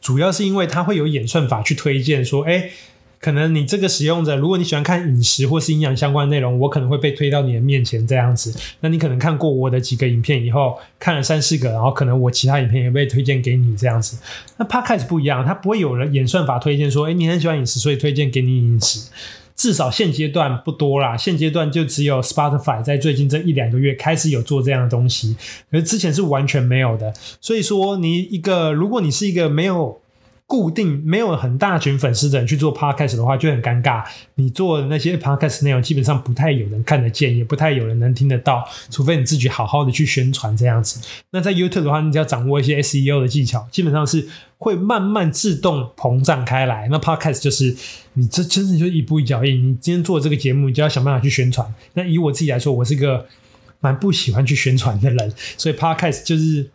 主要是因为它会有演算法去推荐说，哎。可能你这个使用者，如果你喜欢看饮食或是营养相关的内容，我可能会被推到你的面前这样子。那你可能看过我的几个影片以后，看了三四个，然后可能我其他影片也被推荐给你这样子。那 Podcast 不一样，它不会有人演算法推荐说，诶，你很喜欢饮食，所以推荐给你饮食。至少现阶段不多啦，现阶段就只有 Spotify 在最近这一两个月开始有做这样的东西，可是之前是完全没有的。所以说，你一个如果你是一个没有固定没有很大群粉丝的人去做 podcast 的话，就很尴尬。你做的那些 podcast 内容，基本上不太有人看得见，也不太有人能听得到，除非你自己好好的去宣传这样子。那在 YouTube 的话，你只要掌握一些 SEO 的技巧，基本上是会慢慢自动膨胀开来。那 podcast 就是你这真的就一步一脚印。你今天做这个节目，你就要想办法去宣传。那以我自己来说，我是个蛮不喜欢去宣传的人，所以 podcast 就是。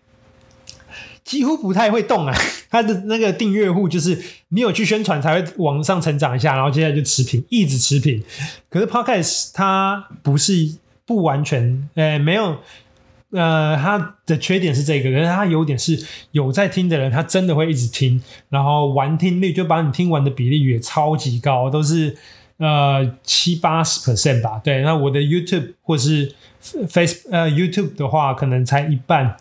几乎不太会动啊，[laughs] 他的那个订阅户就是你有去宣传才会往上成长一下，然后接下来就持平，一直持平。可是 Podcast 它不是不完全，呃，没有，呃，它的缺点是这个，可是它优点是有在听的人，他真的会一直听，然后完听率就把你听完的比例也超级高，都是呃七八十 percent 吧。对，那我的 YouTube 或是 Face 呃 YouTube 的话，可能才一半。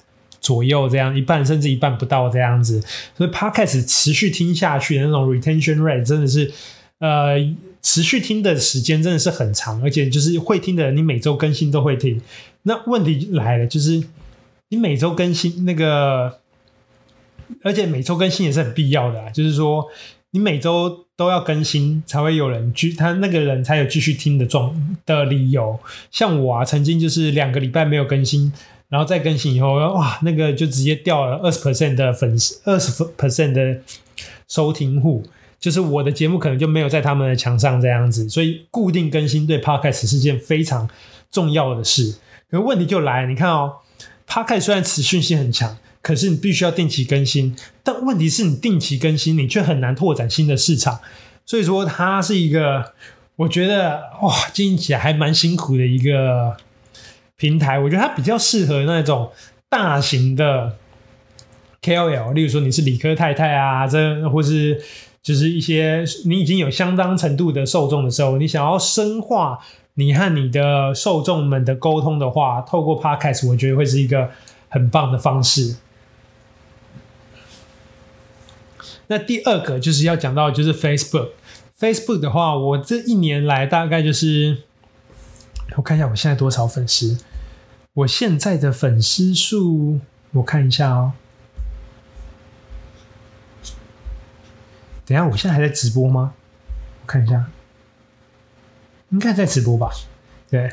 左右这样一半甚至一半不到这样子，所以 Podcast 持续听下去的那种 retention rate 真的是，呃，持续听的时间真的是很长，而且就是会听的人，你每周更新都会听。那问题来了，就是你每周更新那个，而且每周更新也是很必要的啊，就是说你每周都要更新，才会有人继他那个人才有继续听的状的理由。像我啊，曾经就是两个礼拜没有更新。然后再更新以后，哇，那个就直接掉了二十 percent 的粉丝，二十 percent 的收听户，就是我的节目可能就没有在他们的墙上这样子。所以固定更新对 Podcast 是件非常重要的事。可问题就来，你看哦，Podcast 虽然持续性很强，可是你必须要定期更新。但问题是你定期更新，你却很难拓展新的市场。所以说，它是一个我觉得哇，经营起来还蛮辛苦的一个。平台，我觉得它比较适合那种大型的 KOL，例如说你是理科太太啊，这或是就是一些你已经有相当程度的受众的时候，你想要深化你和你的受众们的沟通的话，透过 Podcast，我觉得会是一个很棒的方式。那第二个就是要讲到就是 Facebook，Facebook 的话，我这一年来大概就是。我看一下我现在多少粉丝？我现在的粉丝数，我看一下哦。等下，我现在还在直播吗？我看一下，应该在直播吧？对。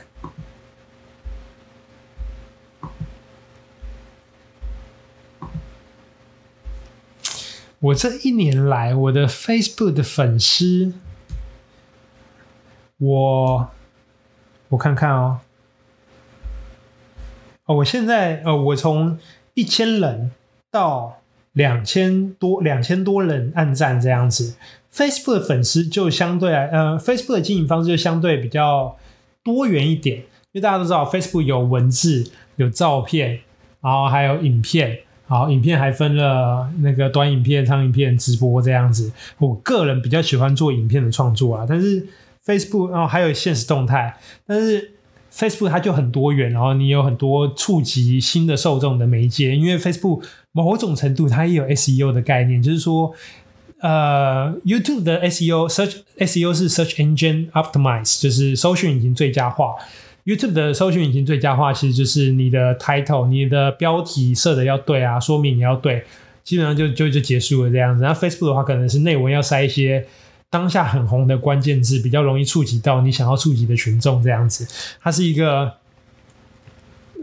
我这一年来，我的 Facebook 的粉丝，我。我看看哦，哦，我现在呃，我从一千人到两千多，两千多人按赞这样子。Facebook 的粉丝就相对来，呃，Facebook 的经营方式就相对比较多元一点，因为大家都知道 Facebook 有文字、有照片，然后还有影片，好，影片还分了那个短影片、长影片、直播这样子。我个人比较喜欢做影片的创作啊，但是。Facebook，然后还有现实动态，但是 Facebook 它就很多元，然后你有很多触及新的受众的媒介。因为 Facebook 某种程度它也有 SEO 的概念，就是说，呃，YouTube 的 SEO Search SEO 是 Search Engine Optimize，就是搜寻引擎最佳化。YouTube 的搜寻引擎最佳化其实就是你的 Title，你的标题设的要对啊，说明也要对，基本上就就就结束了这样子。然后 Facebook 的话，可能是内文要塞一些。当下很红的关键字，比较容易触及到你想要触及的群众，这样子，它是一个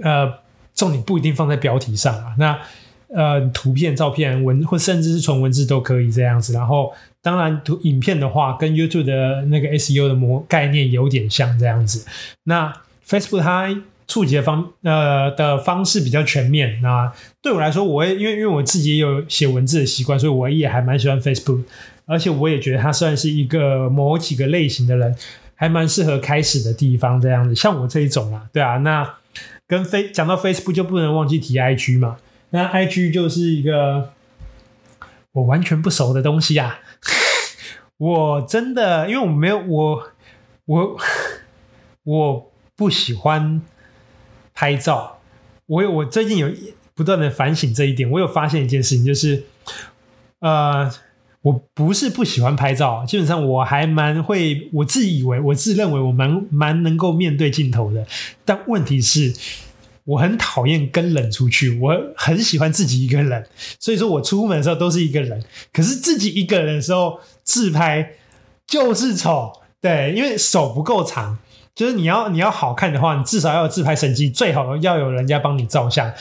呃重点不一定放在标题上啊。那呃图片、照片、文或甚至是纯文字都可以这样子。然后当然图影片的话，跟 YouTube 的那个 SEO 的模概念有点像这样子。那 Facebook 它触及的方呃的方式比较全面。那对我来说，我也因为因为我自己也有写文字的习惯，所以我也还蛮喜欢 Facebook。而且我也觉得他算是一个某几个类型的人，还蛮适合开始的地方，这样子。像我这一种啊，对啊，那跟飞讲到 Facebook 就不能忘记提 IG 嘛。那 IG 就是一个我完全不熟的东西啊。[laughs] 我真的，因为我没有我我 [laughs] 我不喜欢拍照。我有我最近有不断的反省这一点，我有发现一件事情，就是呃。我不是不喜欢拍照，基本上我还蛮会，我自以为，我自认为我蛮蛮能够面对镜头的。但问题是，我很讨厌跟人出去，我很喜欢自己一个人。所以说我出门的时候都是一个人，可是自己一个人的时候自拍就是丑，对，因为手不够长，就是你要你要好看的话，你至少要有自拍神机，最好要有人家帮你照相。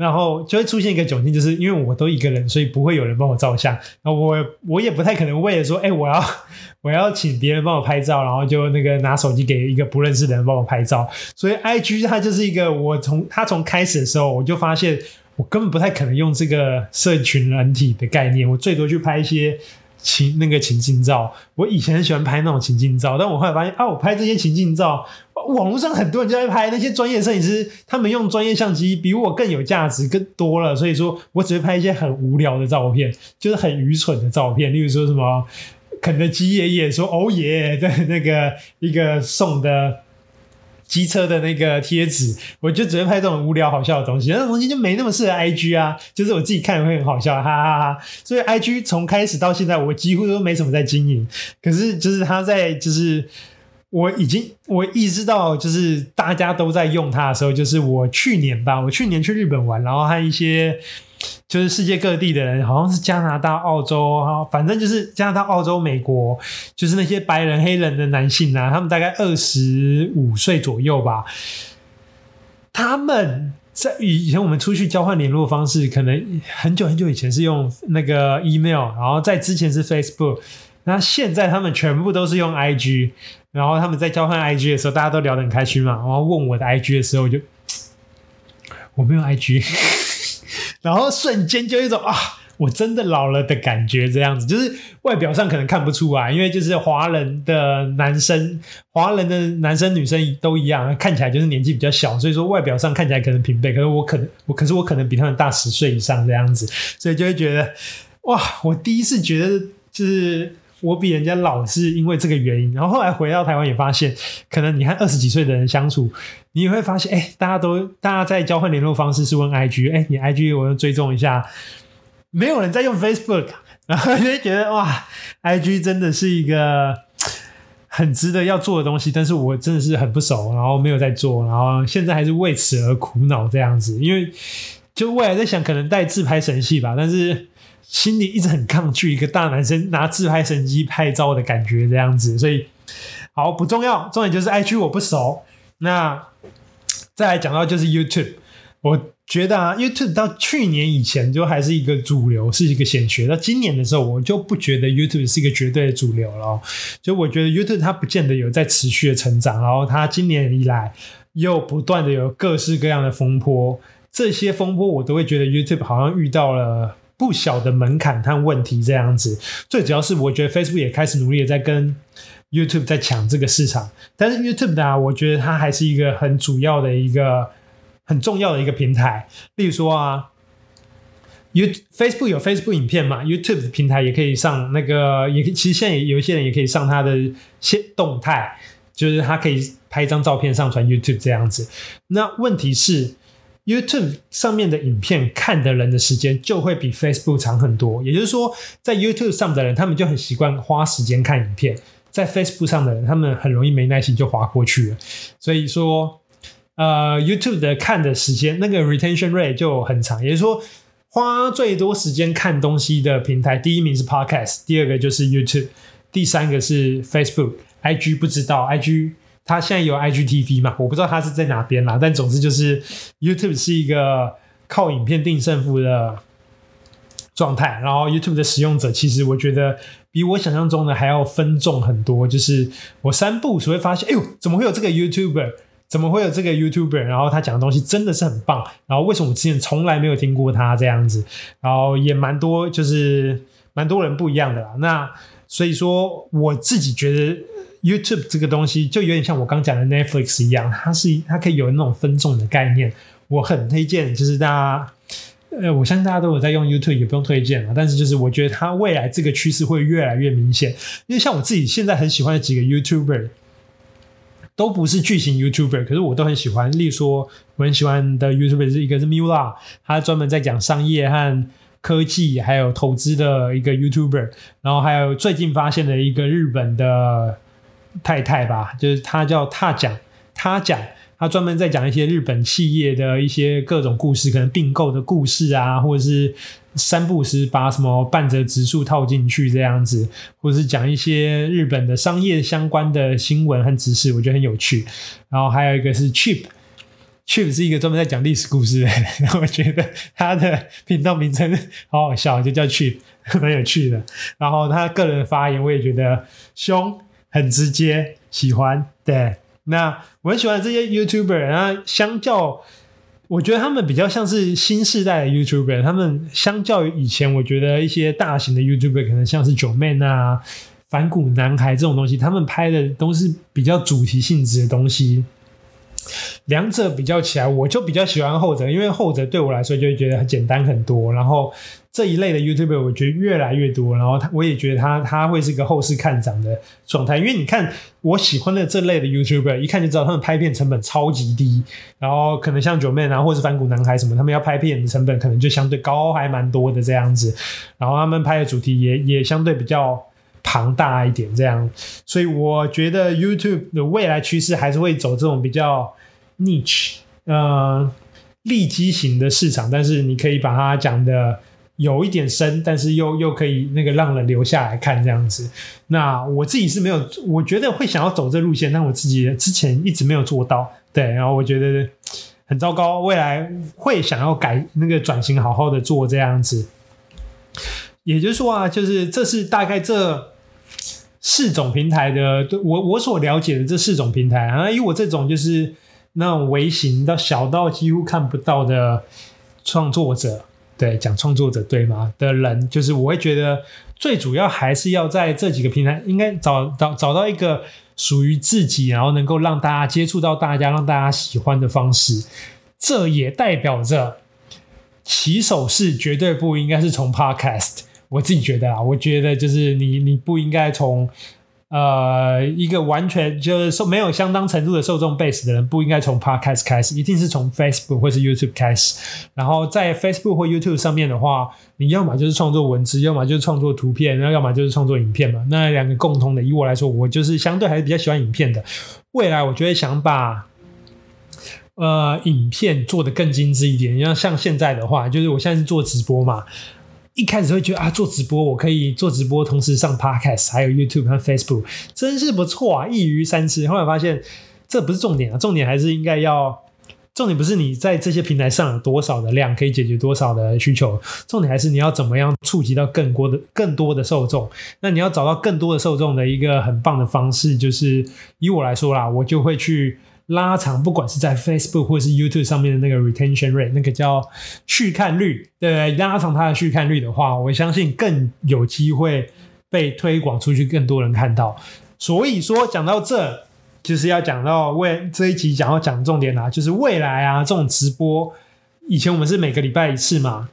然后就会出现一个窘境，就是因为我都一个人，所以不会有人帮我照相。然后我我也不太可能为了说，哎，我要 [laughs] 我要请别人帮我拍照，然后就那个拿手机给一个不认识的人帮我拍照。所以 IG 它就是一个，我从它从开始的时候，我就发现我根本不太可能用这个社群软体的概念，我最多去拍一些。情那个情境照，我以前很喜欢拍那种情境照，但我后来发现啊，我拍这些情境照，网络上很多人就在拍，那些专业摄影师，他们用专业相机比我更有价值，更多了，所以说我只会拍一些很无聊的照片，就是很愚蠢的照片，例如说什么肯德基爷爷说哦耶的那个一个送的。机车的那个贴纸，我就只会拍这种无聊好笑的东西，那种东西就没那么适合 IG 啊。就是我自己看会很好笑，哈哈哈。所以 IG 从开始到现在，我几乎都没什么在经营。可是就是他在，就是我已经我意识到，就是大家都在用它的时候，就是我去年吧，我去年去日本玩，然后还有一些。就是世界各地的人，好像是加拿大、澳洲，哈，反正就是加拿大、澳洲、美国，就是那些白人、黑人的男性啊，他们大概二十五岁左右吧。他们在以前我们出去交换联络方式，可能很久很久以前是用那个 email，然后在之前是 Facebook，那现在他们全部都是用 IG，然后他们在交换 IG 的时候，大家都聊得很开心嘛。然后问我的 IG 的时候，我就我没有 IG。然后瞬间就一种啊，我真的老了的感觉，这样子就是外表上可能看不出来，因为就是华人的男生，华人的男生女生都一样，看起来就是年纪比较小，所以说外表上看起来可能平辈，可是我可能我可是我可能比他们大十岁以上这样子，所以就会觉得哇，我第一次觉得就是。我比人家老是因为这个原因，然后后来回到台湾也发现，可能你和二十几岁的人相处，你会发现，哎，大家都大家在交换联络方式是问 IG，哎，你 IG 我要追踪一下，没有人在用 Facebook，[laughs] 然后就会觉得哇，IG 真的是一个很值得要做的东西，但是我真的是很不熟，然后没有在做，然后现在还是为此而苦恼这样子，因为就未来在想可能带自拍神器吧，但是。心里一直很抗拒一个大男生拿自拍神机拍照的感觉，这样子，所以好不重要，重点就是 IG 我不熟。那再来讲到就是 YouTube，我觉得啊，YouTube 到去年以前就还是一个主流，是一个显学。到今年的时候，我就不觉得 YouTube 是一个绝对的主流了。就我觉得 YouTube 它不见得有在持续的成长，然后它今年以来又不断的有各式各样的风波，这些风波我都会觉得 YouTube 好像遇到了。不小的门槛和问题这样子，最主要是我觉得 Facebook 也开始努力的在跟 YouTube 在抢这个市场，但是 YouTube 呢，我觉得它还是一个很主要的一个很重要的一个平台。例如说啊，YouTube Facebook 有 Facebook 影片嘛，YouTube 的平台也可以上那个，也其实现在有一些人也可以上它的现动态，就是他可以拍一张照片上传 YouTube 这样子。那问题是。YouTube 上面的影片看的人的时间就会比 Facebook 长很多，也就是说，在 YouTube 上的人，他们就很习惯花时间看影片，在 Facebook 上的人，他们很容易没耐心就滑过去了。所以说，呃，YouTube 的看的时间那个 retention rate 就很长，也就是说，花最多时间看东西的平台，第一名是 Podcast，第二个就是 YouTube，第三个是 Facebook，IG 不知道 IG。它现在有 IGTV 嘛？我不知道它是在哪边啦，但总之就是 YouTube 是一个靠影片定胜负的状态。然后 YouTube 的使用者其实我觉得比我想象中的还要分众很多。就是我三步所会发现，哎呦，怎么会有这个 YouTuber？怎么会有这个 YouTuber？然后他讲的东西真的是很棒。然后为什么我之前从来没有听过他这样子？然后也蛮多，就是蛮多人不一样的啦。那所以说我自己觉得。YouTube 这个东西就有点像我刚讲的 Netflix 一样，它是它可以有那种分众的概念。我很推荐，就是大家，呃，我相信大家都有在用 YouTube，也不用推荐了。但是就是我觉得它未来这个趋势会越来越明显，因为像我自己现在很喜欢的几个 YouTuber，都不是巨型 YouTuber，可是我都很喜欢。例如说，我很喜欢的 YouTuber 是一个是 Miula，他专门在讲商业和科技还有投资的一个 YouTuber，然后还有最近发现的一个日本的。太太吧，就是他叫他讲，他讲，他专门在讲一些日本企业的一些各种故事，可能并购的故事啊，或者是三不时把什么半泽直树套进去这样子，或者是讲一些日本的商业相关的新闻和知识，我觉得很有趣。然后还有一个是 Chip，Chip 是一个专门在讲历史故事的，[laughs] 然后我觉得他的频道名称好好笑，就叫 Chip，蛮有趣的。然后他个人发言，我也觉得凶。很直接，喜欢对。那我很喜欢这些 YouTuber，啊相较，我觉得他们比较像是新时代的 YouTuber。他们相较于以前，我觉得一些大型的 YouTuber，可能像是九 man 啊、反骨男孩这种东西，他们拍的都是比较主题性质的东西。两者比较起来，我就比较喜欢后者，因为后者对我来说就会觉得很简单很多。然后。这一类的 YouTuber 我觉得越来越多，然后他我也觉得他他会是一个后市看涨的状态，因为你看我喜欢的这类的 YouTuber，一看就知道他们拍片成本超级低，然后可能像 Joeman 啊，或是反骨男孩什么，他们要拍片的成本可能就相对高，还蛮多的这样子，然后他们拍的主题也也相对比较庞大一点这样，所以我觉得 YouTube 的未来趋势还是会走这种比较 niche 呃利基型的市场，但是你可以把它讲的。有一点深，但是又又可以那个让人留下来看这样子。那我自己是没有，我觉得会想要走这路线，但我自己之前一直没有做到。对，然后我觉得很糟糕，未来会想要改那个转型，好好的做这样子。也就是说啊，就是这是大概这四种平台的，我我所了解的这四种平台啊，以我这种就是那种微型到小到几乎看不到的创作者。对，讲创作者对吗？的人，就是我会觉得最主要还是要在这几个平台，应该找找找到一个属于自己，然后能够让大家接触到大家，让大家喜欢的方式。这也代表着起手式绝对不应该是从 Podcast。我自己觉得啊，我觉得就是你你不应该从。呃，一个完全就是受没有相当程度的受众 base 的人，不应该从 Podcast 开始，一定是从 Facebook 或是 YouTube 开始。然后在 Facebook 或 YouTube 上面的话，你要么就是创作文字，要么就是创作图片，然后要么就是创作影片嘛。那两个共通的，以我来说，我就是相对还是比较喜欢影片的。未来我就会想把呃影片做的更精致一点。要像现在的话，就是我现在是做直播嘛。一开始会觉得啊，做直播我可以做直播，同时上 Podcast，还有 YouTube 和 Facebook，真是不错啊，一鱼三吃。后来发现这不是重点啊，重点还是应该要，重点不是你在这些平台上有多少的量可以解决多少的需求，重点还是你要怎么样触及到更多的更多的受众。那你要找到更多的受众的一个很棒的方式，就是以我来说啦，我就会去。拉长，不管是在 Facebook 或是 YouTube 上面的那个 retention rate，那个叫续看率，对？拉长它的续看率的话，我相信更有机会被推广出去，更多人看到。所以说，讲到这，就是要讲到未这一集讲要讲重点啦，就是未来啊，这种直播，以前我们是每个礼拜一次嘛，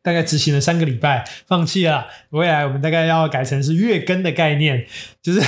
大概执行了三个礼拜，放弃了。未来我们大概要改成是月更的概念，就是。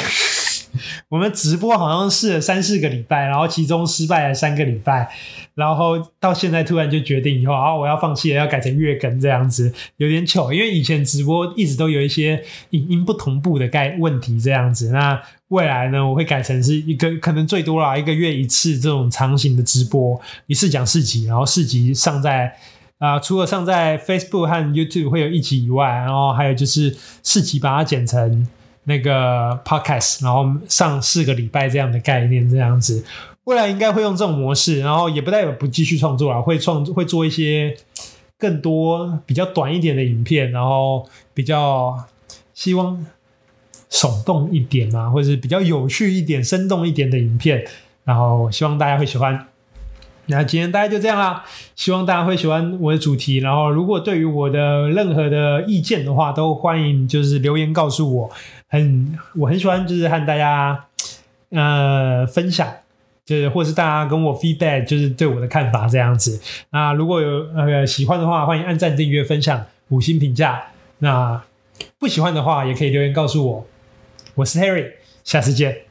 [laughs] 我们直播好像试了三四个礼拜，然后其中失败了三个礼拜，然后到现在突然就决定以后啊，我要放弃了，要改成月更这样子，有点糗。因为以前直播一直都有一些影音不同步的概问题这样子。那未来呢，我会改成是一个可能最多啦，一个月一次这种长型的直播，一次讲四集，然后四集上在啊、除了上在 Facebook 和 YouTube 会有一集以外，然后还有就是四集把它剪成。那个 podcast，然后上四个礼拜这样的概念，这样子，未来应该会用这种模式，然后也不代表不继续创作了，会创会做一些更多比较短一点的影片，然后比较希望耸动一点嘛，或者是比较有趣一点、生动一点的影片，然后希望大家会喜欢。那今天大家就这样啦，希望大家会喜欢我的主题。然后，如果对于我的任何的意见的话，都欢迎就是留言告诉我。很我很喜欢，就是和大家呃分享，就是或是大家跟我 feedback，就是对我的看法这样子。那如果有呃喜欢的话，欢迎按赞、订阅、分享、五星评价。那不喜欢的话，也可以留言告诉我。我是 Harry，下次见。